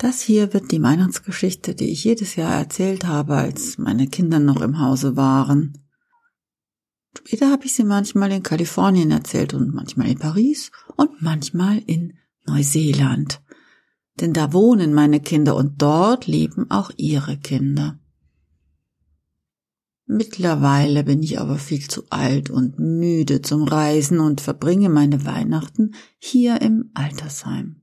Das hier wird die Weihnachtsgeschichte, die ich jedes Jahr erzählt habe, als meine Kinder noch im Hause waren. Später habe ich sie manchmal in Kalifornien erzählt und manchmal in Paris und manchmal in Neuseeland. Denn da wohnen meine Kinder und dort leben auch ihre Kinder. Mittlerweile bin ich aber viel zu alt und müde zum Reisen und verbringe meine Weihnachten hier im Altersheim.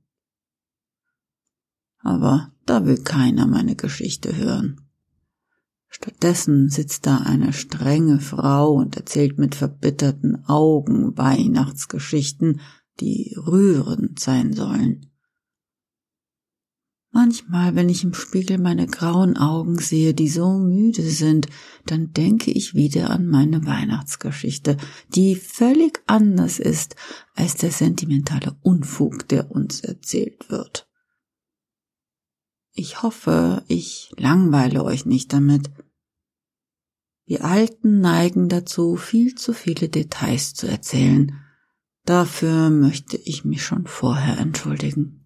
Aber da will keiner meine Geschichte hören. Stattdessen sitzt da eine strenge Frau und erzählt mit verbitterten Augen Weihnachtsgeschichten, die rührend sein sollen. Manchmal, wenn ich im Spiegel meine grauen Augen sehe, die so müde sind, dann denke ich wieder an meine Weihnachtsgeschichte, die völlig anders ist als der sentimentale Unfug, der uns erzählt wird. Ich hoffe, ich langweile euch nicht damit. Wir Alten neigen dazu, viel zu viele Details zu erzählen. Dafür möchte ich mich schon vorher entschuldigen.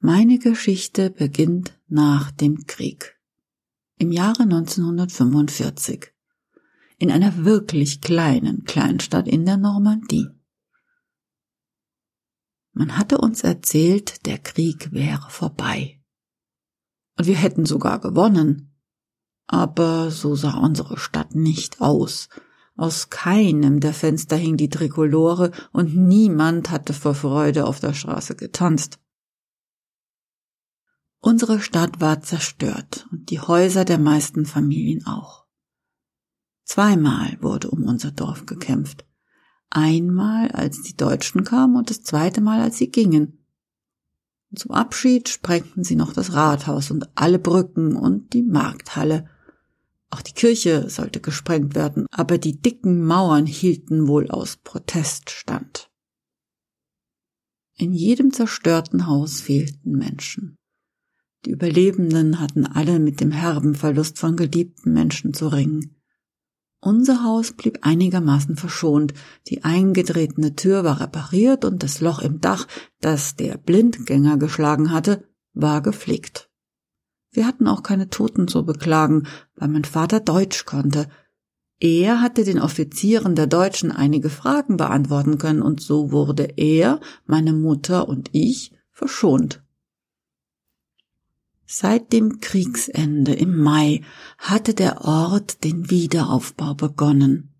Meine Geschichte beginnt nach dem Krieg. Im Jahre 1945. In einer wirklich kleinen Kleinstadt in der Normandie. Man hatte uns erzählt, der Krieg wäre vorbei. Und wir hätten sogar gewonnen. Aber so sah unsere Stadt nicht aus. Aus keinem der Fenster hing die Trikolore und niemand hatte vor Freude auf der Straße getanzt. Unsere Stadt war zerstört und die Häuser der meisten Familien auch. Zweimal wurde um unser Dorf gekämpft. Einmal, als die Deutschen kamen und das zweite Mal, als sie gingen. Und zum Abschied sprengten sie noch das Rathaus und alle Brücken und die Markthalle. Auch die Kirche sollte gesprengt werden, aber die dicken Mauern hielten wohl aus Protest stand. In jedem zerstörten Haus fehlten Menschen. Die Überlebenden hatten alle mit dem herben Verlust von geliebten Menschen zu ringen. Unser Haus blieb einigermaßen verschont, die eingedrehte Tür war repariert und das Loch im Dach, das der Blindgänger geschlagen hatte, war geflickt. Wir hatten auch keine Toten zu beklagen, weil mein Vater Deutsch konnte. Er hatte den Offizieren der Deutschen einige Fragen beantworten können, und so wurde er, meine Mutter und ich verschont. Seit dem Kriegsende im Mai hatte der Ort den Wiederaufbau begonnen.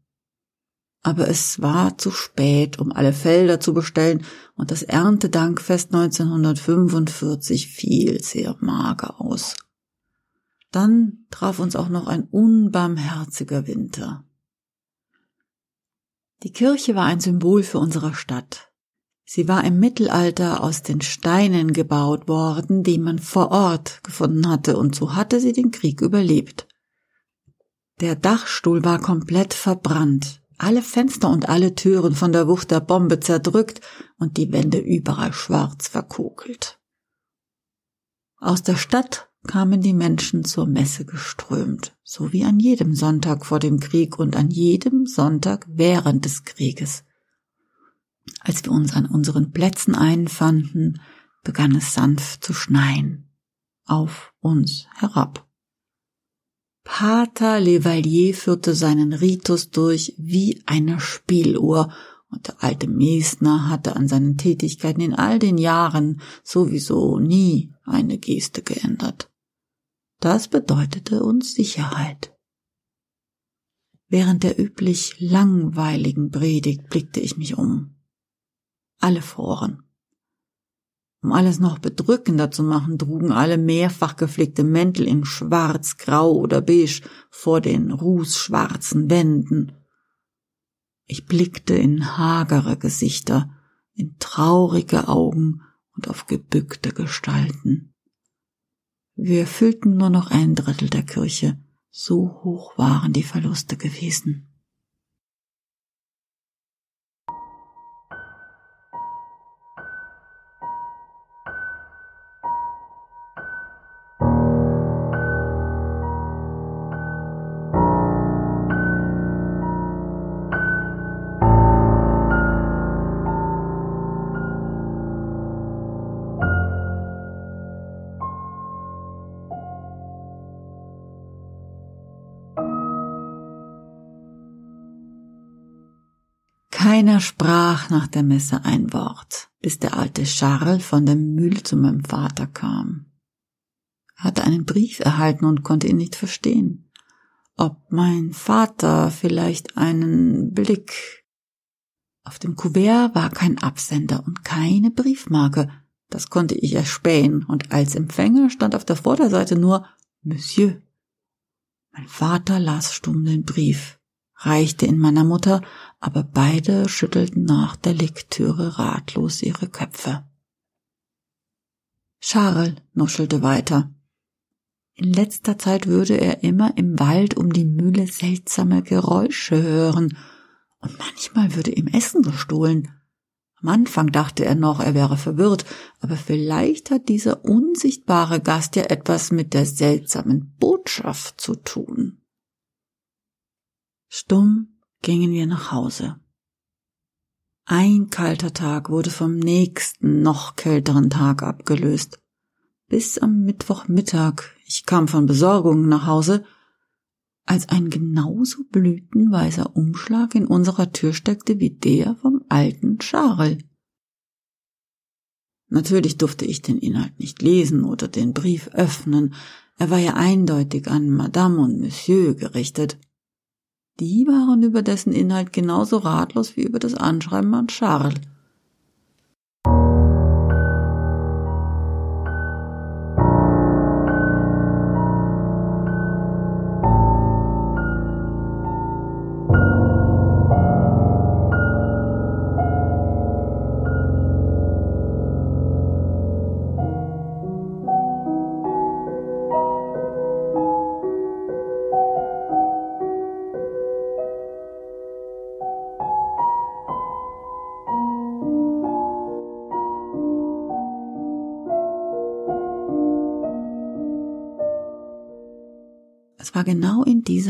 Aber es war zu spät, um alle Felder zu bestellen, und das Erntedankfest 1945 fiel sehr mager aus. Dann traf uns auch noch ein unbarmherziger Winter. Die Kirche war ein Symbol für unsere Stadt. Sie war im Mittelalter aus den Steinen gebaut worden, die man vor Ort gefunden hatte, und so hatte sie den Krieg überlebt. Der Dachstuhl war komplett verbrannt, alle Fenster und alle Türen von der Wucht der Bombe zerdrückt und die Wände überall schwarz verkokelt. Aus der Stadt kamen die Menschen zur Messe geströmt, so wie an jedem Sonntag vor dem Krieg und an jedem Sonntag während des Krieges. Als wir uns an unseren Plätzen einfanden, begann es sanft zu schneien. Auf uns herab. Pater Levalier führte seinen Ritus durch wie eine Spieluhr, und der alte Mesner hatte an seinen Tätigkeiten in all den Jahren sowieso nie eine Geste geändert. Das bedeutete uns Sicherheit. Während der üblich langweiligen Predigt blickte ich mich um. Alle froren. Um alles noch bedrückender zu machen, trugen alle mehrfach geflickte Mäntel in schwarz, grau oder beige vor den rußschwarzen Wänden. Ich blickte in hagere Gesichter, in traurige Augen und auf gebückte Gestalten. Wir füllten nur noch ein Drittel der Kirche, so hoch waren die Verluste gewesen. Keiner sprach nach der Messe ein Wort, bis der alte Charles von der Mühle zu meinem Vater kam. Er hatte einen Brief erhalten und konnte ihn nicht verstehen. Ob mein Vater vielleicht einen Blick. Auf dem Kuvert war kein Absender und keine Briefmarke. Das konnte ich erspähen, und als Empfänger stand auf der Vorderseite nur Monsieur. Mein Vater las stumm den Brief, reichte ihn meiner Mutter, aber beide schüttelten nach der Lektüre ratlos ihre Köpfe. Charles nuschelte weiter. In letzter Zeit würde er immer im Wald um die Mühle seltsame Geräusche hören, und manchmal würde ihm Essen gestohlen. Am Anfang dachte er noch, er wäre verwirrt, aber vielleicht hat dieser unsichtbare Gast ja etwas mit der seltsamen Botschaft zu tun. Stumm gingen wir nach Hause. Ein kalter Tag wurde vom nächsten, noch kälteren Tag abgelöst. Bis am Mittwochmittag, ich kam von Besorgungen nach Hause, als ein genauso blütenweißer Umschlag in unserer Tür steckte wie der vom alten Charles. Natürlich durfte ich den Inhalt nicht lesen oder den Brief öffnen, er war ja eindeutig an Madame und Monsieur gerichtet. Die waren über dessen Inhalt genauso ratlos wie über das Anschreiben an Charles.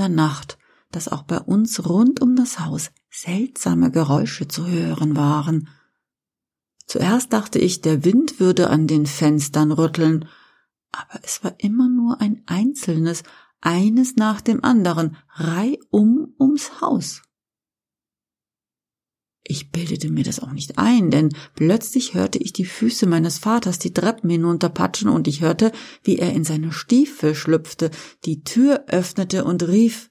Dieser Nacht, dass auch bei uns rund um das Haus seltsame Geräusche zu hören waren. Zuerst dachte ich, der Wind würde an den Fenstern rütteln, aber es war immer nur ein einzelnes, eines nach dem anderen, reihum ums Haus. Ich bildete mir das auch nicht ein, denn plötzlich hörte ich die Füße meines Vaters die Treppen hinunterpatschen und ich hörte, wie er in seine Stiefel schlüpfte, die Tür öffnete und rief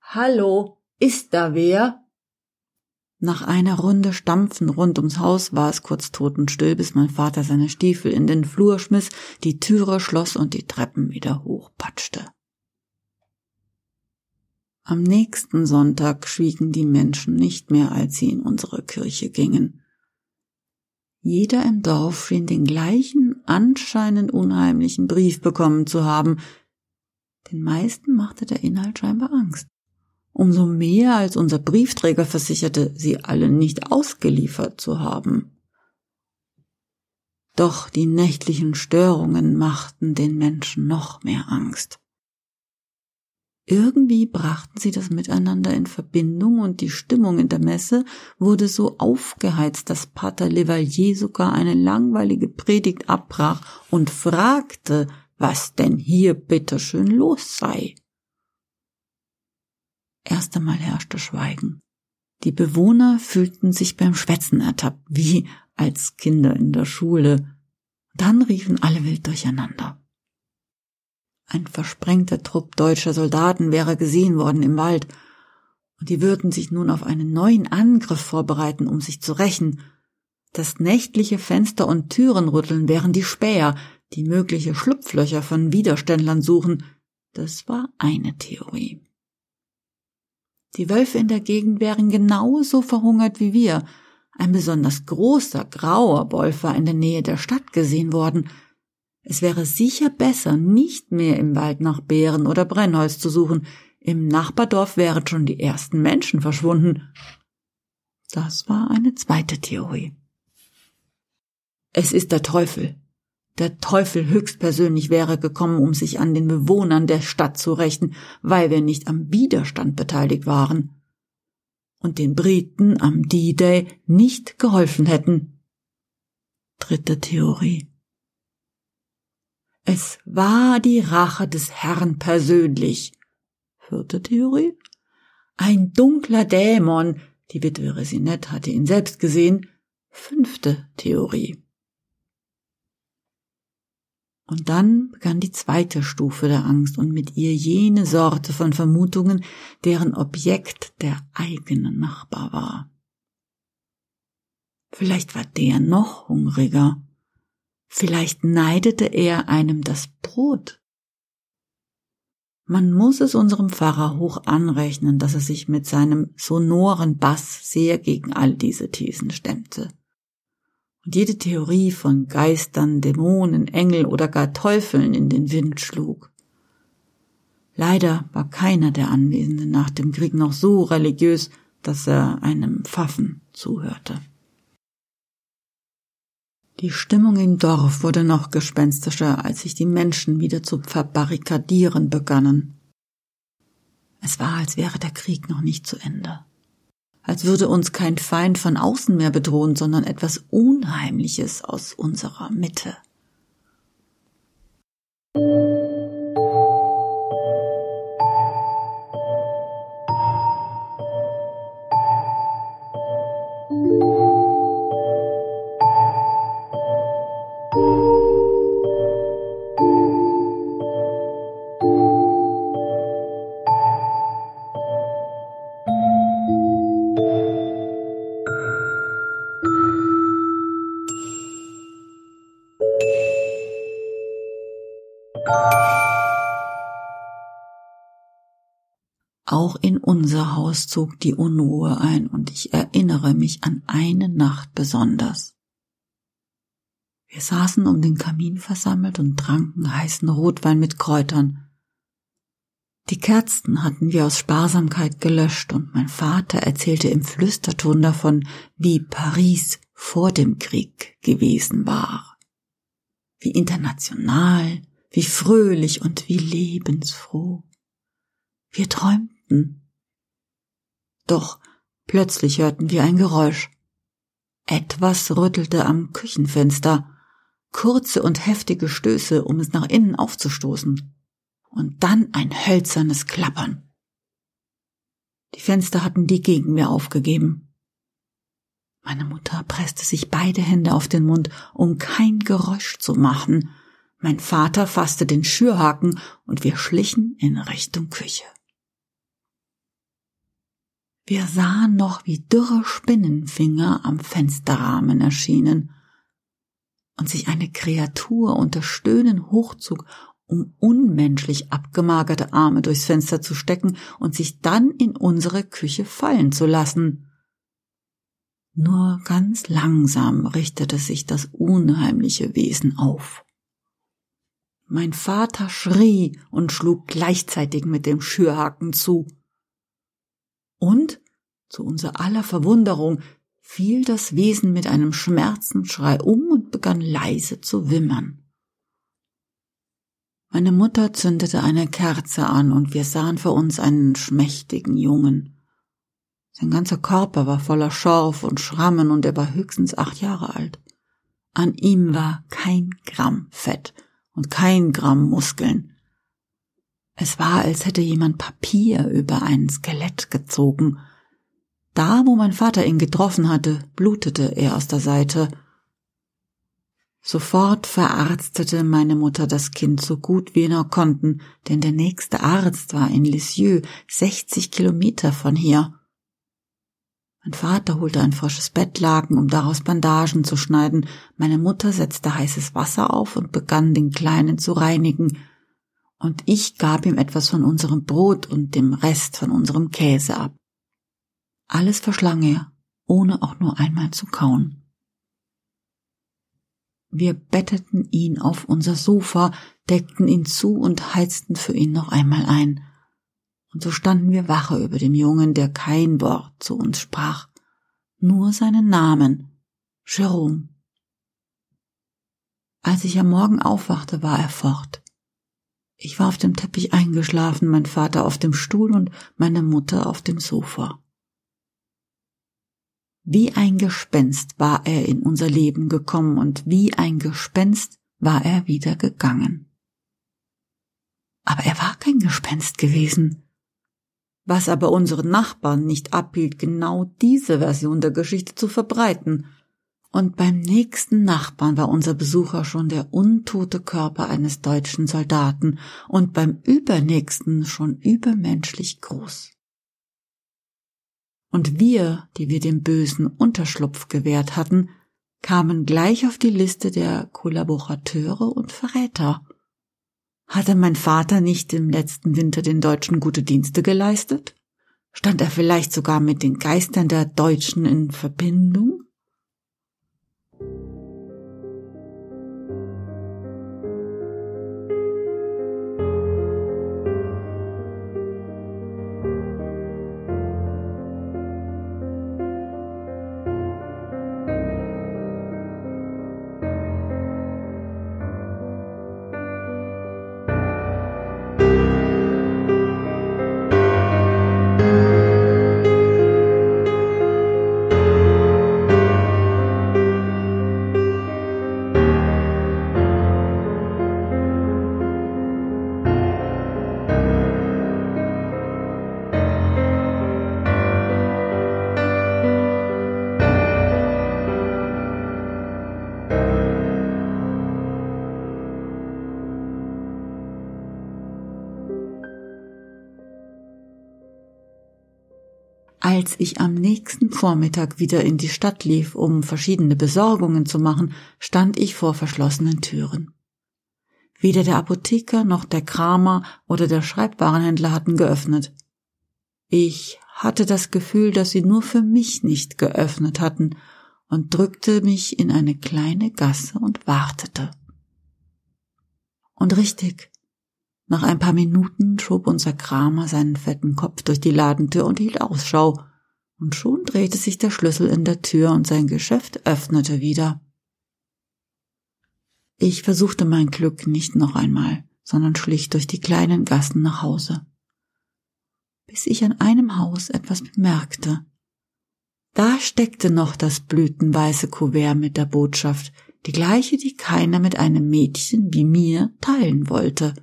Hallo, ist da wer? Nach einer Runde Stampfen rund ums Haus war es kurz totenstill, bis mein Vater seine Stiefel in den Flur schmiss, die Türe schloss und die Treppen wieder hochpatschte. Am nächsten Sonntag schwiegen die Menschen nicht mehr, als sie in unsere Kirche gingen. Jeder im Dorf schien den gleichen anscheinend unheimlichen Brief bekommen zu haben. Den meisten machte der Inhalt scheinbar Angst. Umso mehr als unser Briefträger versicherte, sie alle nicht ausgeliefert zu haben. Doch die nächtlichen Störungen machten den Menschen noch mehr Angst. Irgendwie brachten sie das miteinander in Verbindung und die Stimmung in der Messe wurde so aufgeheizt, dass Pater Levalier sogar eine langweilige Predigt abbrach und fragte, was denn hier bitteschön los sei. Erst einmal herrschte Schweigen. Die Bewohner fühlten sich beim Schwätzen ertappt, wie als Kinder in der Schule. Dann riefen alle wild durcheinander. Ein versprengter Trupp deutscher Soldaten wäre gesehen worden im Wald, und die würden sich nun auf einen neuen Angriff vorbereiten, um sich zu rächen. Das nächtliche Fenster und Türenrütteln wären die Späher, die mögliche Schlupflöcher von Widerständlern suchen. Das war eine Theorie. Die Wölfe in der Gegend wären genauso verhungert wie wir. Ein besonders großer, grauer Wolf war in der Nähe der Stadt gesehen worden. Es wäre sicher besser, nicht mehr im Wald nach Beeren oder Brennholz zu suchen. Im Nachbardorf wären schon die ersten Menschen verschwunden. Das war eine zweite Theorie. Es ist der Teufel. Der Teufel höchstpersönlich wäre gekommen, um sich an den Bewohnern der Stadt zu rächen, weil wir nicht am Widerstand beteiligt waren und den Briten am D-Day nicht geholfen hätten. Dritte Theorie. Es war die Rache des Herrn persönlich. Vierte Theorie. Ein dunkler Dämon, Die Witwe Resinet hatte ihn selbst gesehen. Fünfte Theorie. Und dann begann die zweite Stufe der Angst und mit ihr jene Sorte von Vermutungen, deren Objekt der eigene Nachbar war. Vielleicht war der noch hungriger. Vielleicht neidete er einem das Brot. Man muss es unserem Pfarrer hoch anrechnen, dass er sich mit seinem sonoren Bass sehr gegen all diese Thesen stemmte. Und jede Theorie von Geistern, Dämonen, Engel oder gar Teufeln in den Wind schlug. Leider war keiner der Anwesenden nach dem Krieg noch so religiös, dass er einem Pfaffen zuhörte. Die Stimmung im Dorf wurde noch gespenstischer, als sich die Menschen wieder zu verbarrikadieren begannen. Es war, als wäre der Krieg noch nicht zu Ende. Als würde uns kein Feind von außen mehr bedrohen, sondern etwas Unheimliches aus unserer Mitte. In unser Haus zog die Unruhe ein und ich erinnere mich an eine Nacht besonders. Wir saßen um den Kamin versammelt und tranken heißen Rotwein mit Kräutern. Die Kerzen hatten wir aus Sparsamkeit gelöscht und mein Vater erzählte im Flüsterton davon, wie Paris vor dem Krieg gewesen war. Wie international, wie fröhlich und wie lebensfroh. Wir träumten. Doch plötzlich hörten wir ein Geräusch. Etwas rüttelte am Küchenfenster, kurze und heftige Stöße, um es nach innen aufzustoßen, und dann ein hölzernes Klappern. Die Fenster hatten die Gegenwehr aufgegeben. Meine Mutter presste sich beide Hände auf den Mund, um kein Geräusch zu machen. Mein Vater fasste den Schürhaken und wir schlichen in Richtung Küche. Wir sahen noch, wie dürre Spinnenfinger am Fensterrahmen erschienen und sich eine Kreatur unter Stöhnen hochzog, um unmenschlich abgemagerte Arme durchs Fenster zu stecken und sich dann in unsere Küche fallen zu lassen. Nur ganz langsam richtete sich das unheimliche Wesen auf. Mein Vater schrie und schlug gleichzeitig mit dem Schürhaken zu. Und, zu unser aller Verwunderung, fiel das Wesen mit einem Schmerzensschrei um und begann leise zu wimmern. Meine Mutter zündete eine Kerze an und wir sahen vor uns einen schmächtigen Jungen. Sein ganzer Körper war voller Schorf und Schrammen und er war höchstens acht Jahre alt. An ihm war kein Gramm Fett und kein Gramm Muskeln. Es war, als hätte jemand Papier über ein Skelett gezogen. Da, wo mein Vater ihn getroffen hatte, blutete er aus der Seite. Sofort verarztete meine Mutter das Kind so gut wir nur konnten, denn der nächste Arzt war in Lisieux, 60 Kilometer von hier. Mein Vater holte ein frisches Bettlaken, um daraus Bandagen zu schneiden. Meine Mutter setzte heißes Wasser auf und begann den Kleinen zu reinigen und ich gab ihm etwas von unserem Brot und dem Rest von unserem Käse ab. Alles verschlang er, ohne auch nur einmal zu kauen. Wir betteten ihn auf unser Sofa, deckten ihn zu und heizten für ihn noch einmal ein. Und so standen wir Wache über den Jungen, der kein Wort zu uns sprach, nur seinen Namen, Jerome. Als ich am Morgen aufwachte, war er fort. Ich war auf dem Teppich eingeschlafen, mein Vater auf dem Stuhl und meine Mutter auf dem Sofa. Wie ein Gespenst war er in unser Leben gekommen und wie ein Gespenst war er wieder gegangen. Aber er war kein Gespenst gewesen. was aber unseren Nachbarn nicht abhielt, genau diese Version der Geschichte zu verbreiten. Und beim nächsten Nachbarn war unser Besucher schon der untote Körper eines deutschen Soldaten und beim übernächsten schon übermenschlich groß. Und wir, die wir dem Bösen Unterschlupf gewährt hatten, kamen gleich auf die Liste der Kollaborateure und Verräter. Hatte mein Vater nicht im letzten Winter den Deutschen gute Dienste geleistet? Stand er vielleicht sogar mit den Geistern der Deutschen in Verbindung? Als ich am nächsten Vormittag wieder in die Stadt lief, um verschiedene Besorgungen zu machen, stand ich vor verschlossenen Türen. Weder der Apotheker noch der Kramer oder der Schreibwarenhändler hatten geöffnet. Ich hatte das Gefühl, dass sie nur für mich nicht geöffnet hatten und drückte mich in eine kleine Gasse und wartete. Und richtig, nach ein paar Minuten schob unser Kramer seinen fetten Kopf durch die Ladentür und hielt Ausschau, und schon drehte sich der Schlüssel in der Tür und sein Geschäft öffnete wieder. Ich versuchte mein Glück nicht noch einmal, sondern schlich durch die kleinen Gassen nach Hause. Bis ich an einem Haus etwas bemerkte. Da steckte noch das blütenweiße Kuvert mit der Botschaft, die gleiche, die keiner mit einem Mädchen wie mir teilen wollte.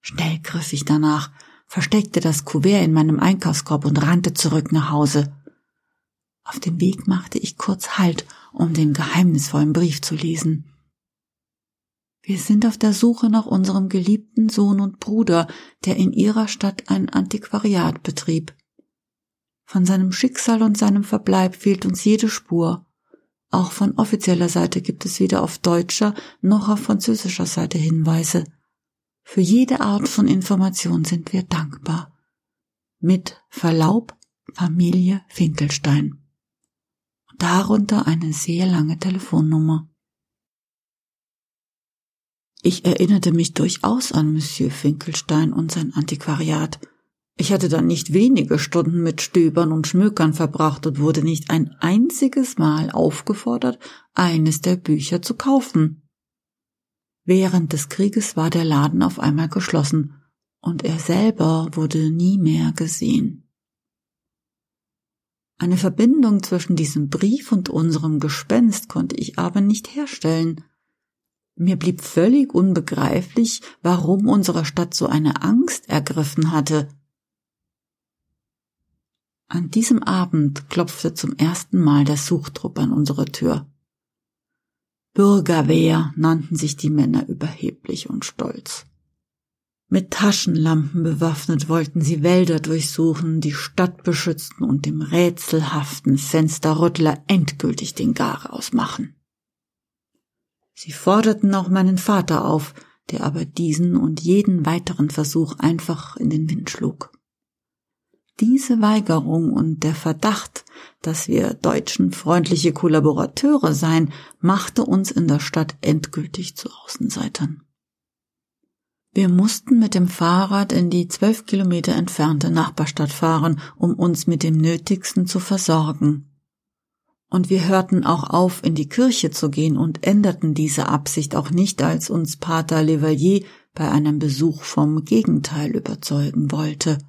Schnell griff ich danach, versteckte das Kuvert in meinem Einkaufskorb und rannte zurück nach Hause. Auf dem Weg machte ich kurz Halt, um den geheimnisvollen Brief zu lesen. Wir sind auf der Suche nach unserem geliebten Sohn und Bruder, der in ihrer Stadt ein Antiquariat betrieb. Von seinem Schicksal und seinem Verbleib fehlt uns jede Spur. Auch von offizieller Seite gibt es weder auf deutscher noch auf französischer Seite Hinweise. Für jede Art von Information sind wir dankbar. Mit Verlaub Familie Finkelstein. Darunter eine sehr lange Telefonnummer. Ich erinnerte mich durchaus an Monsieur Finkelstein und sein Antiquariat. Ich hatte dann nicht wenige Stunden mit Stöbern und Schmökern verbracht und wurde nicht ein einziges Mal aufgefordert, eines der Bücher zu kaufen. Während des Krieges war der Laden auf einmal geschlossen und er selber wurde nie mehr gesehen. Eine Verbindung zwischen diesem Brief und unserem Gespenst konnte ich aber nicht herstellen. Mir blieb völlig unbegreiflich, warum unsere Stadt so eine Angst ergriffen hatte. An diesem Abend klopfte zum ersten Mal der Suchtrupp an unsere Tür. Bürgerwehr nannten sich die Männer überheblich und stolz. Mit Taschenlampen bewaffnet wollten sie Wälder durchsuchen, die Stadt beschützen und dem rätselhaften Fensterrüttler endgültig den Garaus machen. Sie forderten auch meinen Vater auf, der aber diesen und jeden weiteren Versuch einfach in den Wind schlug. Diese Weigerung und der Verdacht, dass wir Deutschen freundliche Kollaborateure seien, machte uns in der Stadt endgültig zu Außenseitern. Wir mussten mit dem Fahrrad in die zwölf Kilometer entfernte Nachbarstadt fahren, um uns mit dem Nötigsten zu versorgen. Und wir hörten auch auf, in die Kirche zu gehen und änderten diese Absicht auch nicht, als uns Pater Levalier bei einem Besuch vom Gegenteil überzeugen wollte –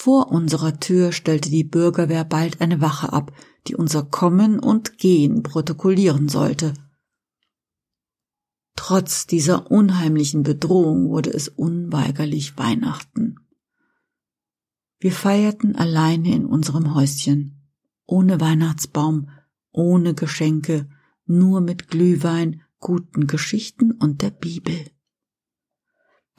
vor unserer Tür stellte die Bürgerwehr bald eine Wache ab, die unser Kommen und Gehen protokollieren sollte. Trotz dieser unheimlichen Bedrohung wurde es unweigerlich Weihnachten. Wir feierten alleine in unserem Häuschen, ohne Weihnachtsbaum, ohne Geschenke, nur mit Glühwein, guten Geschichten und der Bibel.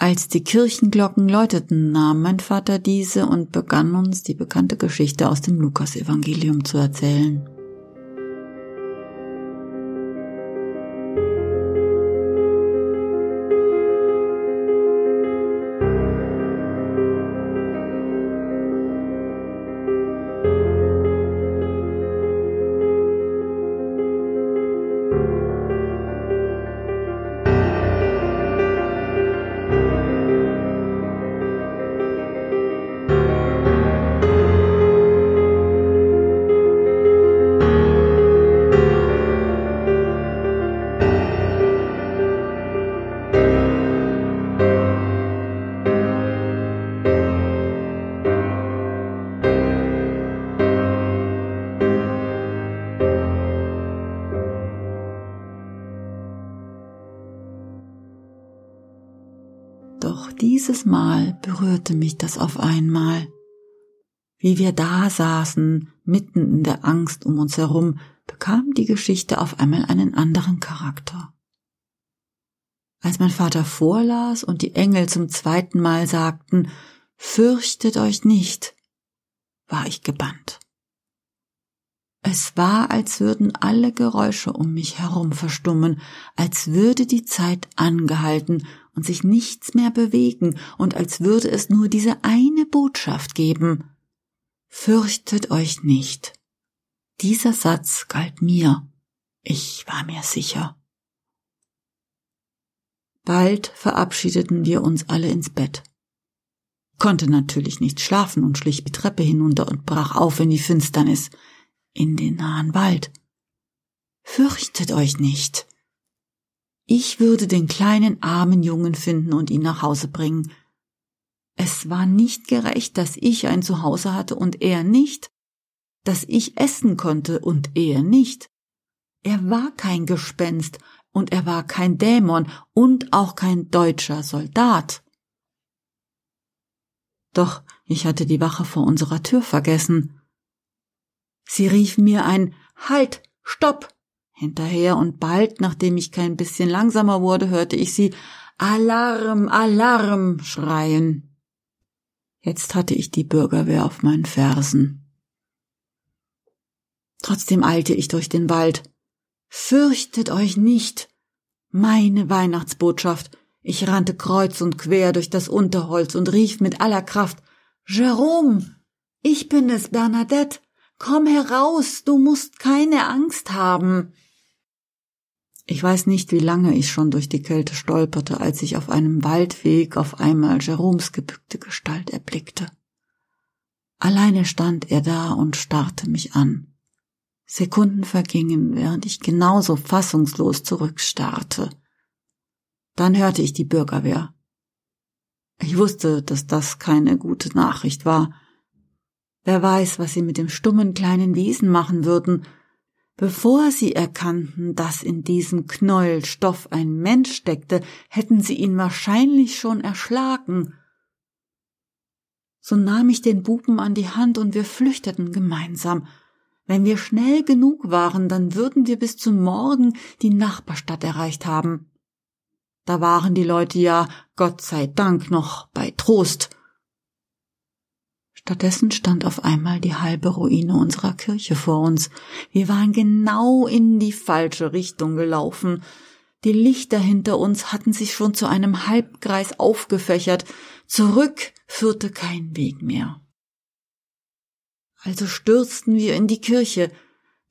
Als die Kirchenglocken läuteten, nahm mein Vater diese und begann uns die bekannte Geschichte aus dem Lukasevangelium zu erzählen. Dieses Mal berührte mich das auf einmal. Wie wir da saßen, mitten in der Angst um uns herum, bekam die Geschichte auf einmal einen anderen Charakter. Als mein Vater vorlas und die Engel zum zweiten Mal sagten, Fürchtet euch nicht, war ich gebannt. Es war, als würden alle Geräusche um mich herum verstummen, als würde die Zeit angehalten und sich nichts mehr bewegen und als würde es nur diese eine Botschaft geben. Fürchtet euch nicht. Dieser Satz galt mir. Ich war mir sicher. Bald verabschiedeten wir uns alle ins Bett. Konnte natürlich nicht schlafen und schlich die Treppe hinunter und brach auf in die Finsternis, in den nahen Wald. Fürchtet euch nicht. Ich würde den kleinen armen Jungen finden und ihn nach Hause bringen. Es war nicht gerecht, dass ich ein Zuhause hatte und er nicht, dass ich essen konnte und er nicht. Er war kein Gespenst und er war kein Dämon und auch kein deutscher Soldat. Doch ich hatte die Wache vor unserer Tür vergessen. Sie rief mir ein Halt, Stopp, hinterher und bald, nachdem ich kein bisschen langsamer wurde, hörte ich sie Alarm, Alarm schreien. Jetzt hatte ich die Bürgerwehr auf meinen Fersen. Trotzdem eilte ich durch den Wald. Fürchtet euch nicht. Meine Weihnachtsbotschaft. Ich rannte kreuz und quer durch das Unterholz und rief mit aller Kraft Jerome, ich bin es, Bernadette. Komm heraus, du musst keine Angst haben. Ich weiß nicht, wie lange ich schon durch die Kälte stolperte, als ich auf einem Waldweg auf einmal Jeroms gebückte Gestalt erblickte. Alleine stand er da und starrte mich an. Sekunden vergingen, während ich genauso fassungslos zurückstarrte. Dann hörte ich die Bürgerwehr. Ich wusste, dass das keine gute Nachricht war. Wer weiß, was sie mit dem stummen kleinen Wesen machen würden, Bevor sie erkannten, dass in diesem Knäuel Stoff ein Mensch steckte, hätten sie ihn wahrscheinlich schon erschlagen. So nahm ich den Buben an die Hand und wir flüchteten gemeinsam. Wenn wir schnell genug waren, dann würden wir bis zum Morgen die Nachbarstadt erreicht haben. Da waren die Leute ja, Gott sei Dank, noch bei Trost. Stattdessen stand auf einmal die halbe Ruine unserer Kirche vor uns. Wir waren genau in die falsche Richtung gelaufen. Die Lichter hinter uns hatten sich schon zu einem Halbkreis aufgefächert. Zurück führte kein Weg mehr. Also stürzten wir in die Kirche.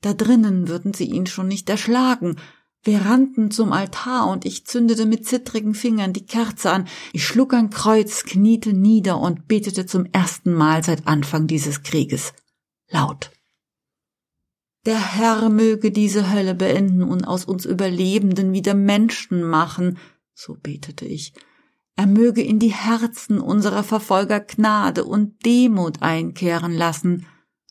Da drinnen würden sie ihn schon nicht erschlagen. Wir rannten zum Altar und ich zündete mit zittrigen Fingern die Kerze an. Ich schlug ein Kreuz, kniete nieder und betete zum ersten Mal seit Anfang dieses Krieges. Laut. Der Herr möge diese Hölle beenden und aus uns Überlebenden wieder Menschen machen, so betete ich. Er möge in die Herzen unserer Verfolger Gnade und Demut einkehren lassen,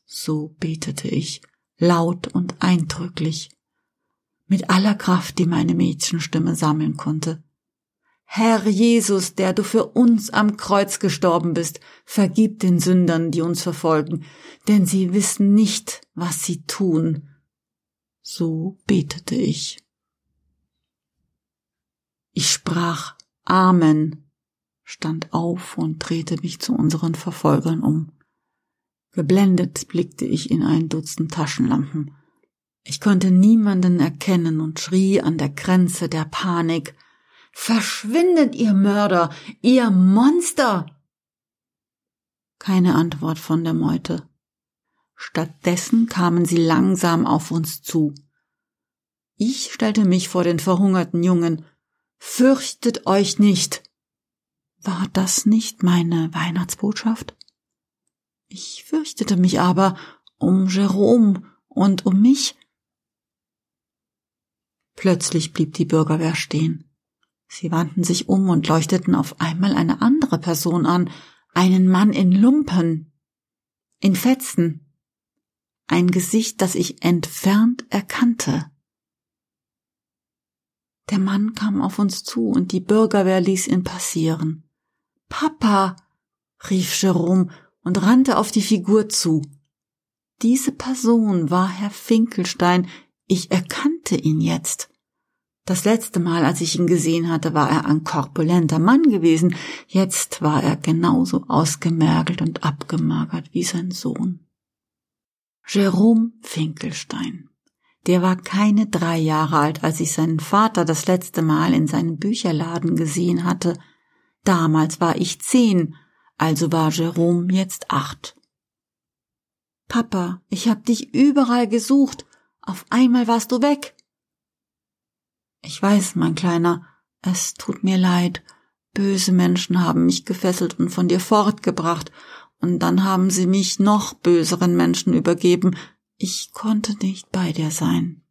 so betete ich, laut und eindrücklich mit aller Kraft, die meine Mädchenstimme sammeln konnte. Herr Jesus, der du für uns am Kreuz gestorben bist, vergib den Sündern, die uns verfolgen, denn sie wissen nicht, was sie tun. So betete ich. Ich sprach Amen, stand auf und drehte mich zu unseren Verfolgern um. Geblendet blickte ich in ein Dutzend Taschenlampen. Ich konnte niemanden erkennen und schrie an der Grenze der Panik Verschwindet, ihr Mörder, ihr Monster. Keine Antwort von der Meute. Stattdessen kamen sie langsam auf uns zu. Ich stellte mich vor den verhungerten Jungen. Fürchtet euch nicht. War das nicht meine Weihnachtsbotschaft? Ich fürchtete mich aber um Jerome und um mich. Plötzlich blieb die Bürgerwehr stehen. Sie wandten sich um und leuchteten auf einmal eine andere Person an, einen Mann in Lumpen, in Fetzen, ein Gesicht, das ich entfernt erkannte. Der Mann kam auf uns zu und die Bürgerwehr ließ ihn passieren. Papa, rief Jerome und rannte auf die Figur zu. Diese Person war Herr Finkelstein, ich erkannte ihn jetzt. Das letzte Mal, als ich ihn gesehen hatte, war er ein korpulenter Mann gewesen, jetzt war er genauso ausgemergelt und abgemagert wie sein Sohn. Jerome Finkelstein. Der war keine drei Jahre alt, als ich seinen Vater das letzte Mal in seinem Bücherladen gesehen hatte. Damals war ich zehn, also war Jerome jetzt acht. Papa, ich hab dich überall gesucht. Auf einmal warst du weg. Ich weiß, mein Kleiner, es tut mir leid. Böse Menschen haben mich gefesselt und von dir fortgebracht, und dann haben sie mich noch böseren Menschen übergeben. Ich konnte nicht bei dir sein.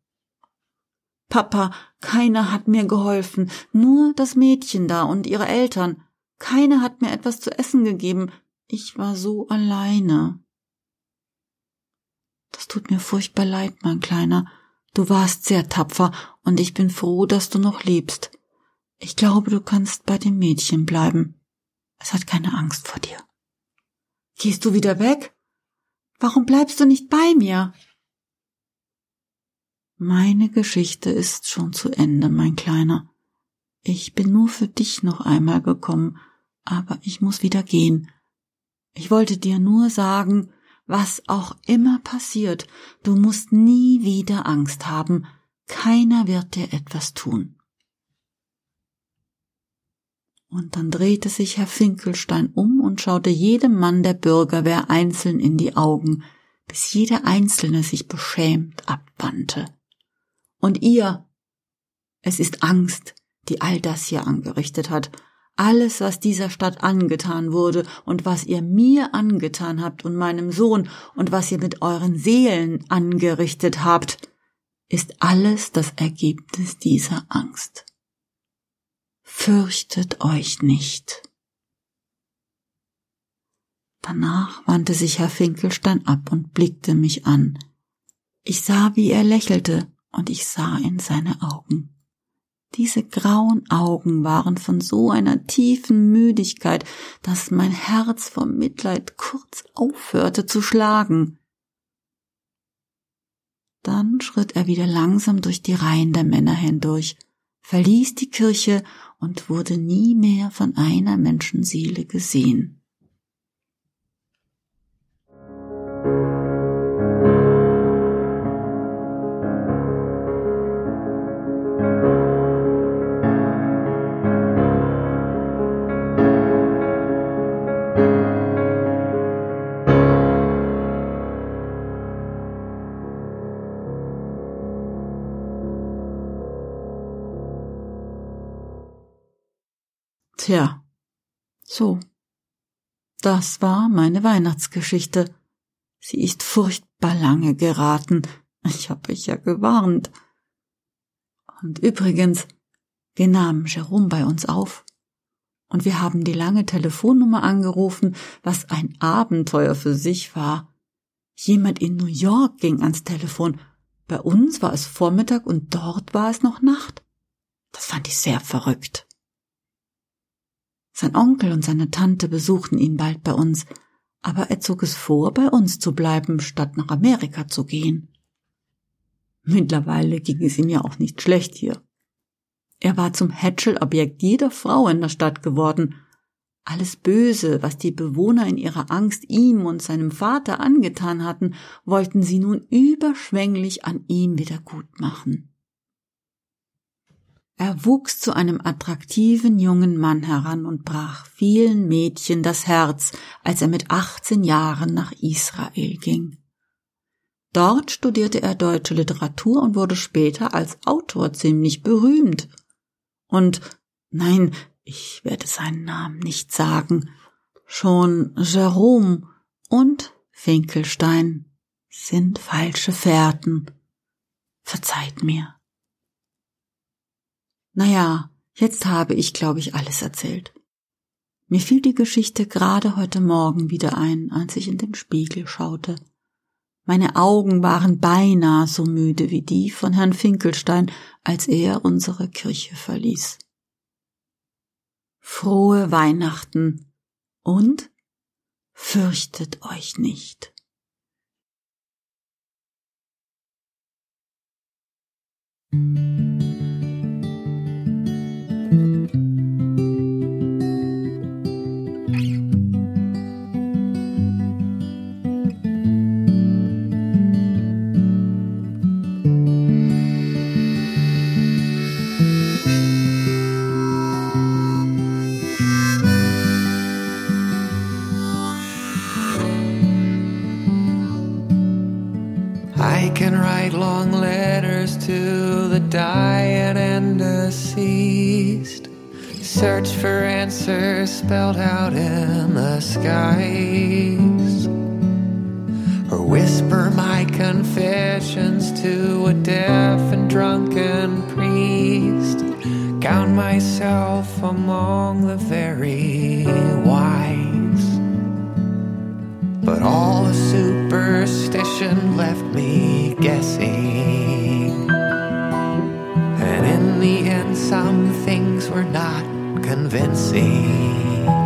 Papa, keiner hat mir geholfen, nur das Mädchen da und ihre Eltern. Keiner hat mir etwas zu essen gegeben. Ich war so alleine. Das tut mir furchtbar leid, mein Kleiner. Du warst sehr tapfer und ich bin froh, dass du noch lebst. Ich glaube, du kannst bei dem Mädchen bleiben. Es hat keine Angst vor dir. Gehst du wieder weg? Warum bleibst du nicht bei mir? Meine Geschichte ist schon zu Ende, mein Kleiner. Ich bin nur für dich noch einmal gekommen, aber ich muss wieder gehen. Ich wollte dir nur sagen, was auch immer passiert, du musst nie wieder Angst haben, keiner wird dir etwas tun. Und dann drehte sich Herr Finkelstein um und schaute jedem Mann der Bürgerwehr einzeln in die Augen, bis jeder Einzelne sich beschämt abwandte. Und ihr, es ist Angst, die all das hier angerichtet hat, alles, was dieser Stadt angetan wurde und was ihr mir angetan habt und meinem Sohn und was ihr mit euren Seelen angerichtet habt, ist alles das Ergebnis dieser Angst. Fürchtet euch nicht. Danach wandte sich Herr Finkelstein ab und blickte mich an. Ich sah, wie er lächelte, und ich sah in seine Augen. Diese grauen Augen waren von so einer tiefen Müdigkeit, dass mein Herz vor Mitleid kurz aufhörte zu schlagen. Dann schritt er wieder langsam durch die Reihen der Männer hindurch, verließ die Kirche und wurde nie mehr von einer Menschenseele gesehen. Tja, so. Das war meine Weihnachtsgeschichte. Sie ist furchtbar lange geraten. Ich hab euch ja gewarnt. Und übrigens, wir nahmen Jerome bei uns auf. Und wir haben die lange Telefonnummer angerufen, was ein Abenteuer für sich war. Jemand in New York ging ans Telefon. Bei uns war es Vormittag und dort war es noch Nacht. Das fand ich sehr verrückt. Sein Onkel und seine Tante besuchten ihn bald bei uns, aber er zog es vor, bei uns zu bleiben, statt nach Amerika zu gehen. Mittlerweile ging es ihm ja auch nicht schlecht hier. Er war zum Hätschelobjekt jeder Frau in der Stadt geworden. Alles Böse, was die Bewohner in ihrer Angst ihm und seinem Vater angetan hatten, wollten sie nun überschwänglich an ihm wieder gut machen. Er wuchs zu einem attraktiven jungen Mann heran und brach vielen Mädchen das Herz, als er mit 18 Jahren nach Israel ging. Dort studierte er deutsche Literatur und wurde später als Autor ziemlich berühmt. Und nein, ich werde seinen Namen nicht sagen, schon Jerome und Finkelstein sind falsche Fährten. Verzeiht mir. Naja, jetzt habe ich, glaube ich, alles erzählt. Mir fiel die Geschichte gerade heute Morgen wieder ein, als ich in den Spiegel schaute. Meine Augen waren beinahe so müde wie die von Herrn Finkelstein, als er unsere Kirche verließ. Frohe Weihnachten und fürchtet euch nicht. can Search for answers spelled out in the skies. Or whisper my confessions to a deaf and drunken priest. Count myself among the very wise. But all the superstition left me guessing. And in the end, some things were not convincing.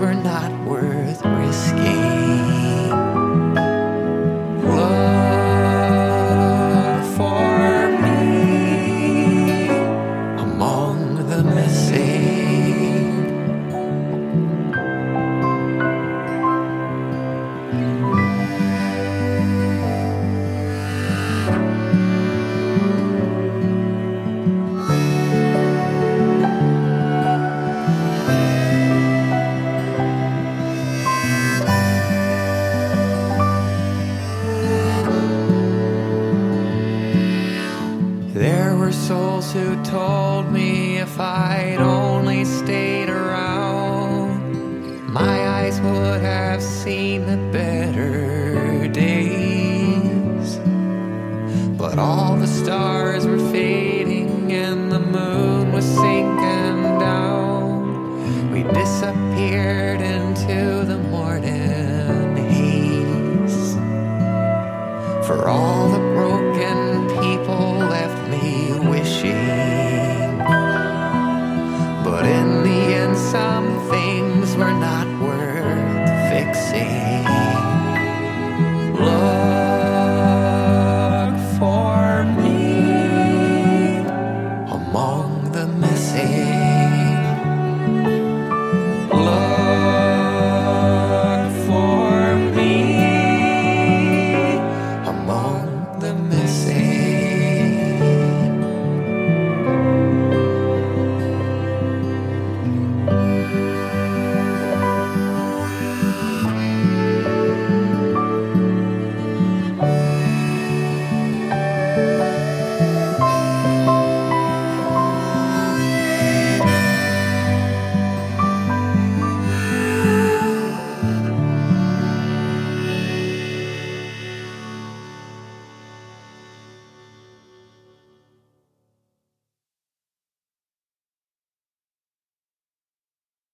Were not worth risking.